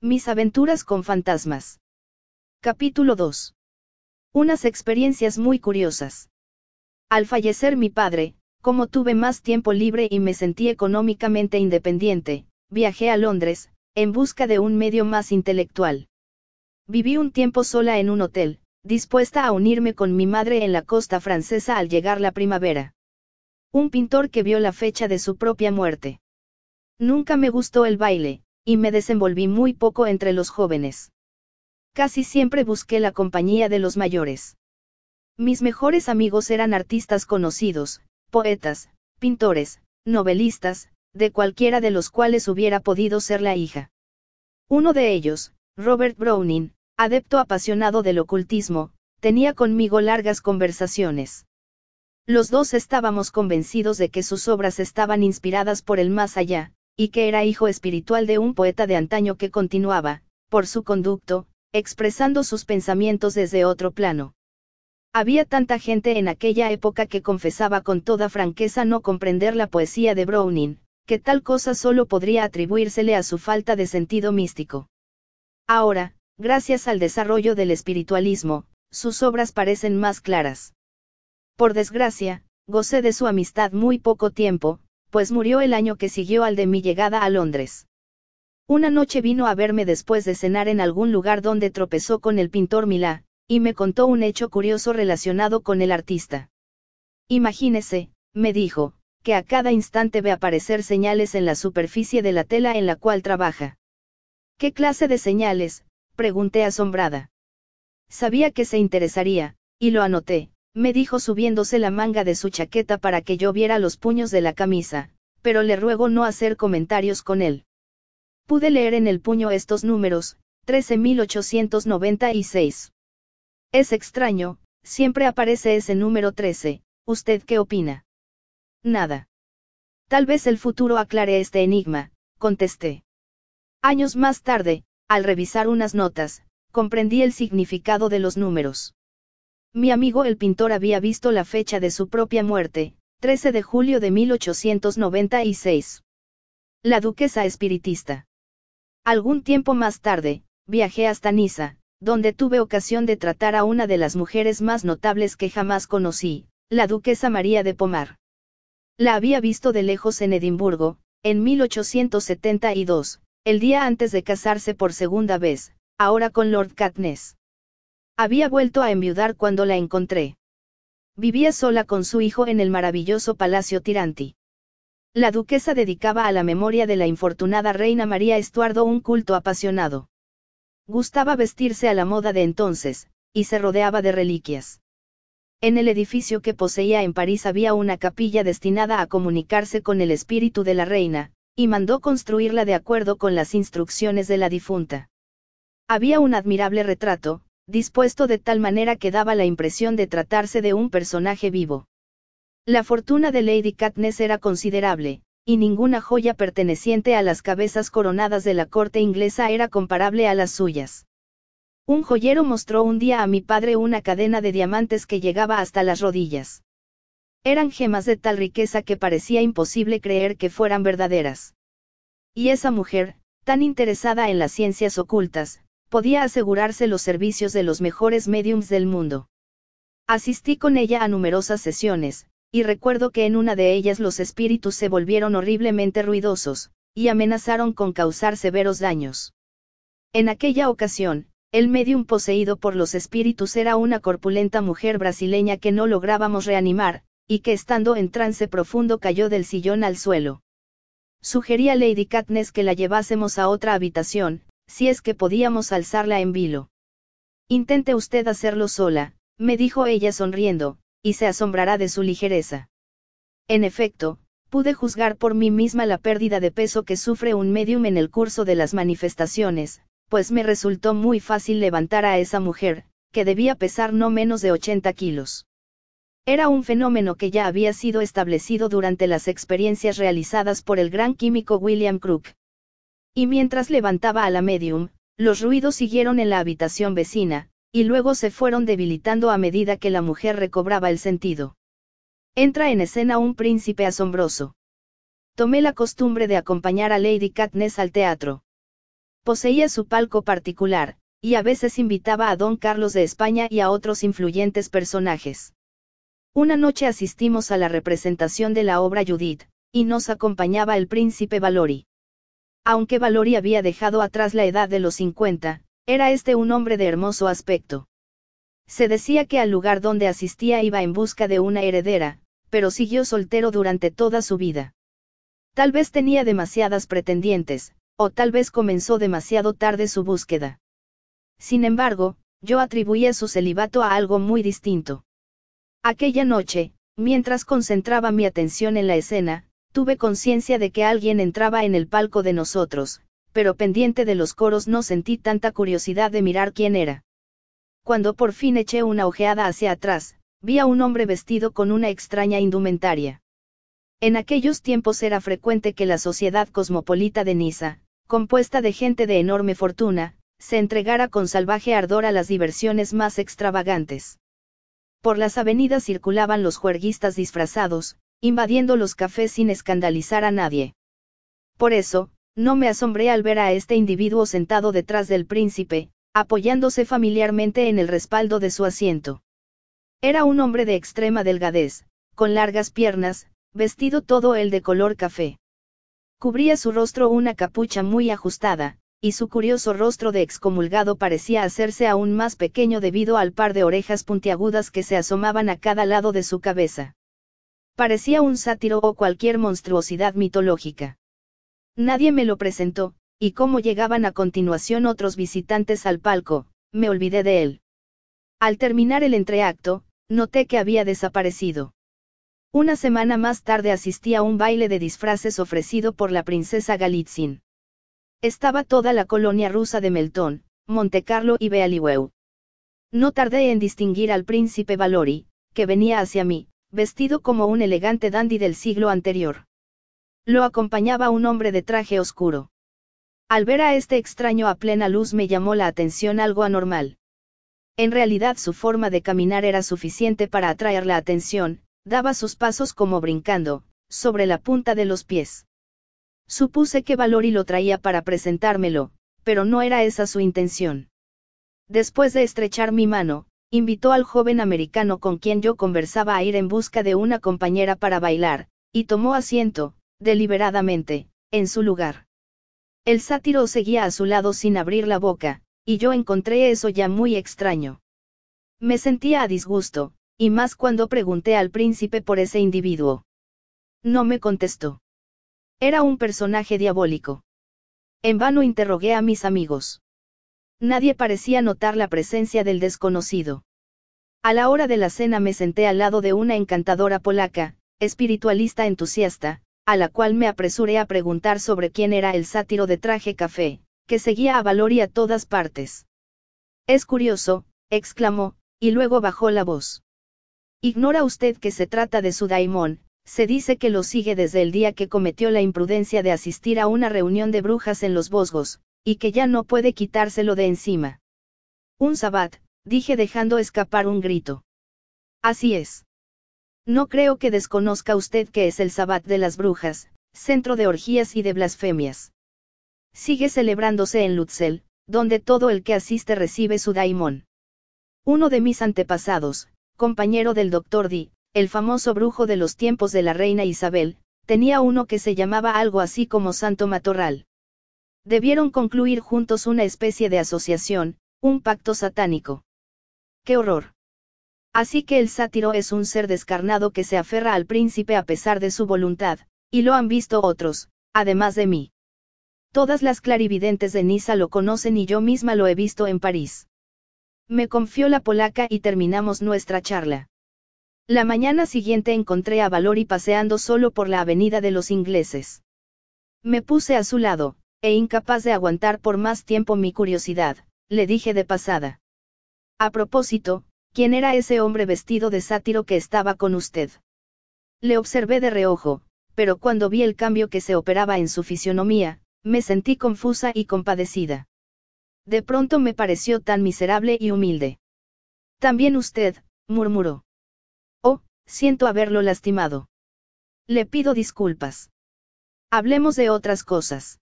Mis aventuras con fantasmas. Capítulo 2. Unas experiencias muy curiosas. Al fallecer mi padre, como tuve más tiempo libre y me sentí económicamente independiente, viajé a Londres, en busca de un medio más intelectual. Viví un tiempo sola en un hotel, dispuesta a unirme con mi madre en la costa francesa al llegar la primavera. Un pintor que vio la fecha de su propia muerte. Nunca me gustó el baile, y me desenvolví muy poco entre los jóvenes. Casi siempre busqué la compañía de los mayores. Mis mejores amigos eran artistas conocidos, poetas, pintores, novelistas, de cualquiera de los cuales hubiera podido ser la hija. Uno de ellos, Robert Browning, adepto apasionado del ocultismo, tenía conmigo largas conversaciones. Los dos estábamos convencidos de que sus obras estaban inspiradas por el más allá, y que era hijo espiritual de un poeta de antaño que continuaba, por su conducto, expresando sus pensamientos desde otro plano. Había tanta gente en aquella época que confesaba con toda franqueza no comprender la poesía de Browning, que tal cosa solo podría atribuírsele a su falta de sentido místico. Ahora, gracias al desarrollo del espiritualismo, sus obras parecen más claras. Por desgracia, gocé de su amistad muy poco tiempo, pues murió el año que siguió al de mi llegada a Londres. Una noche vino a verme después de cenar en algún lugar donde tropezó con el pintor Milá, y me contó un hecho curioso relacionado con el artista. Imagínese, me dijo, que a cada instante ve aparecer señales en la superficie de la tela en la cual trabaja. ¿Qué clase de señales? pregunté asombrada. Sabía que se interesaría, y lo anoté, me dijo subiéndose la manga de su chaqueta para que yo viera los puños de la camisa, pero le ruego no hacer comentarios con él. Pude leer en el puño estos números, 13.896. Es extraño, siempre aparece ese número 13, ¿usted qué opina? Nada. Tal vez el futuro aclare este enigma, contesté. Años más tarde, al revisar unas notas, comprendí el significado de los números. Mi amigo el pintor había visto la fecha de su propia muerte, 13 de julio de 1896. La duquesa espiritista. Algún tiempo más tarde, viajé hasta Niza, donde tuve ocasión de tratar a una de las mujeres más notables que jamás conocí, la duquesa María de Pomar. La había visto de lejos en Edimburgo, en 1872, el día antes de casarse por segunda vez, ahora con Lord Katniss. Había vuelto a enviudar cuando la encontré. Vivía sola con su hijo en el maravilloso Palacio Tiranti. La duquesa dedicaba a la memoria de la infortunada reina María Estuardo un culto apasionado. Gustaba vestirse a la moda de entonces, y se rodeaba de reliquias. En el edificio que poseía en París había una capilla destinada a comunicarse con el espíritu de la reina, y mandó construirla de acuerdo con las instrucciones de la difunta. Había un admirable retrato, dispuesto de tal manera que daba la impresión de tratarse de un personaje vivo. La fortuna de Lady Katniss era considerable, y ninguna joya perteneciente a las cabezas coronadas de la corte inglesa era comparable a las suyas. Un joyero mostró un día a mi padre una cadena de diamantes que llegaba hasta las rodillas. Eran gemas de tal riqueza que parecía imposible creer que fueran verdaderas. Y esa mujer, tan interesada en las ciencias ocultas, podía asegurarse los servicios de los mejores mediums del mundo. Asistí con ella a numerosas sesiones, y recuerdo que en una de ellas los espíritus se volvieron horriblemente ruidosos, y amenazaron con causar severos daños. En aquella ocasión, el medium poseído por los espíritus era una corpulenta mujer brasileña que no lográbamos reanimar, y que estando en trance profundo cayó del sillón al suelo. Sugerí a Lady Katniss que la llevásemos a otra habitación, si es que podíamos alzarla en vilo. Intente usted hacerlo sola, me dijo ella sonriendo, y se asombrará de su ligereza. En efecto, pude juzgar por mí misma la pérdida de peso que sufre un medium en el curso de las manifestaciones, pues me resultó muy fácil levantar a esa mujer, que debía pesar no menos de 80 kilos. Era un fenómeno que ya había sido establecido durante las experiencias realizadas por el gran químico William Crook, y mientras levantaba a la medium, los ruidos siguieron en la habitación vecina, y luego se fueron debilitando a medida que la mujer recobraba el sentido. Entra en escena un príncipe asombroso. Tomé la costumbre de acompañar a Lady Katniss al teatro. Poseía su palco particular, y a veces invitaba a don Carlos de España y a otros influyentes personajes. Una noche asistimos a la representación de la obra Judith, y nos acompañaba el príncipe Valori. Aunque Valori había dejado atrás la edad de los 50, era este un hombre de hermoso aspecto. Se decía que al lugar donde asistía iba en busca de una heredera, pero siguió soltero durante toda su vida. Tal vez tenía demasiadas pretendientes, o tal vez comenzó demasiado tarde su búsqueda. Sin embargo, yo atribuía su celibato a algo muy distinto. Aquella noche, mientras concentraba mi atención en la escena, tuve conciencia de que alguien entraba en el palco de nosotros, pero pendiente de los coros no sentí tanta curiosidad de mirar quién era. Cuando por fin eché una ojeada hacia atrás, vi a un hombre vestido con una extraña indumentaria. En aquellos tiempos era frecuente que la sociedad cosmopolita de Niza, compuesta de gente de enorme fortuna, se entregara con salvaje ardor a las diversiones más extravagantes. Por las avenidas circulaban los juerguistas disfrazados, invadiendo los cafés sin escandalizar a nadie. Por eso, no me asombré al ver a este individuo sentado detrás del príncipe, apoyándose familiarmente en el respaldo de su asiento. Era un hombre de extrema delgadez, con largas piernas, vestido todo el de color café. Cubría su rostro una capucha muy ajustada, y su curioso rostro de excomulgado parecía hacerse aún más pequeño debido al par de orejas puntiagudas que se asomaban a cada lado de su cabeza. Parecía un sátiro o cualquier monstruosidad mitológica. Nadie me lo presentó, y como llegaban a continuación otros visitantes al palco, me olvidé de él. Al terminar el entreacto, noté que había desaparecido. Una semana más tarde asistí a un baile de disfraces ofrecido por la princesa Galitzin. Estaba toda la colonia rusa de Melton, Montecarlo y Bealiweu. No tardé en distinguir al príncipe Valori, que venía hacia mí, vestido como un elegante dandy del siglo anterior. Lo acompañaba un hombre de traje oscuro. Al ver a este extraño a plena luz me llamó la atención algo anormal. En realidad su forma de caminar era suficiente para atraer la atención, daba sus pasos como brincando, sobre la punta de los pies. Supuse que Valori lo traía para presentármelo, pero no era esa su intención. Después de estrechar mi mano, invitó al joven americano con quien yo conversaba a ir en busca de una compañera para bailar, y tomó asiento, deliberadamente, en su lugar. El sátiro seguía a su lado sin abrir la boca, y yo encontré eso ya muy extraño. Me sentía a disgusto, y más cuando pregunté al príncipe por ese individuo. No me contestó. Era un personaje diabólico. En vano interrogué a mis amigos. Nadie parecía notar la presencia del desconocido. A la hora de la cena me senté al lado de una encantadora polaca, espiritualista entusiasta, a la cual me apresuré a preguntar sobre quién era el sátiro de traje café, que seguía a Valori a todas partes. Es curioso, exclamó, y luego bajó la voz. Ignora usted que se trata de su daimón, se dice que lo sigue desde el día que cometió la imprudencia de asistir a una reunión de brujas en los Bosgos, y que ya no puede quitárselo de encima. Un sabbat, dije dejando escapar un grito. Así es. No creo que desconozca usted que es el sabbat de las brujas, centro de orgías y de blasfemias. Sigue celebrándose en Lutzel, donde todo el que asiste recibe su daimón. Uno de mis antepasados, compañero del doctor Di, el famoso brujo de los tiempos de la reina Isabel, tenía uno que se llamaba algo así como Santo Matorral. Debieron concluir juntos una especie de asociación, un pacto satánico. ¡Qué horror! Así que el sátiro es un ser descarnado que se aferra al príncipe a pesar de su voluntad, y lo han visto otros, además de mí. Todas las clarividentes de Niza lo conocen y yo misma lo he visto en París. Me confió la polaca y terminamos nuestra charla. La mañana siguiente encontré a Valori paseando solo por la avenida de los ingleses. Me puse a su lado, e incapaz de aguantar por más tiempo mi curiosidad, le dije de pasada. A propósito, ¿quién era ese hombre vestido de sátiro que estaba con usted? Le observé de reojo, pero cuando vi el cambio que se operaba en su fisionomía, me sentí confusa y compadecida. De pronto me pareció tan miserable y humilde. También usted, murmuró. Oh, siento haberlo lastimado. Le pido disculpas. Hablemos de otras cosas.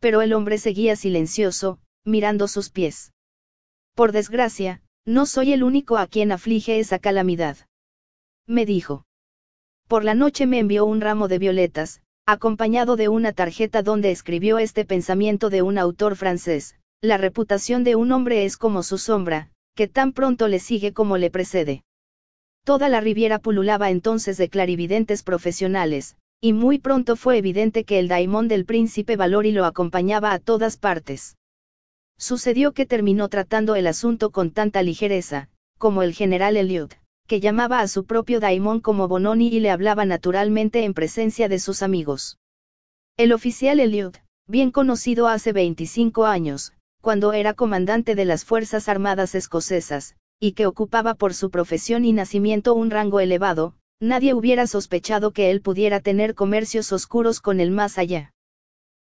Pero el hombre seguía silencioso, mirando sus pies. Por desgracia, no soy el único a quien aflige esa calamidad. Me dijo. Por la noche me envió un ramo de violetas, acompañado de una tarjeta donde escribió este pensamiento de un autor francés, la reputación de un hombre es como su sombra, que tan pronto le sigue como le precede. Toda la Riviera pululaba entonces de clarividentes profesionales, y muy pronto fue evidente que el daimón del príncipe Valori lo acompañaba a todas partes. Sucedió que terminó tratando el asunto con tanta ligereza, como el general Elliot, que llamaba a su propio daimon como Bononi y le hablaba naturalmente en presencia de sus amigos. El oficial Elliot, bien conocido hace 25 años, cuando era comandante de las Fuerzas Armadas escocesas, y que ocupaba por su profesión y nacimiento un rango elevado, nadie hubiera sospechado que él pudiera tener comercios oscuros con el más allá.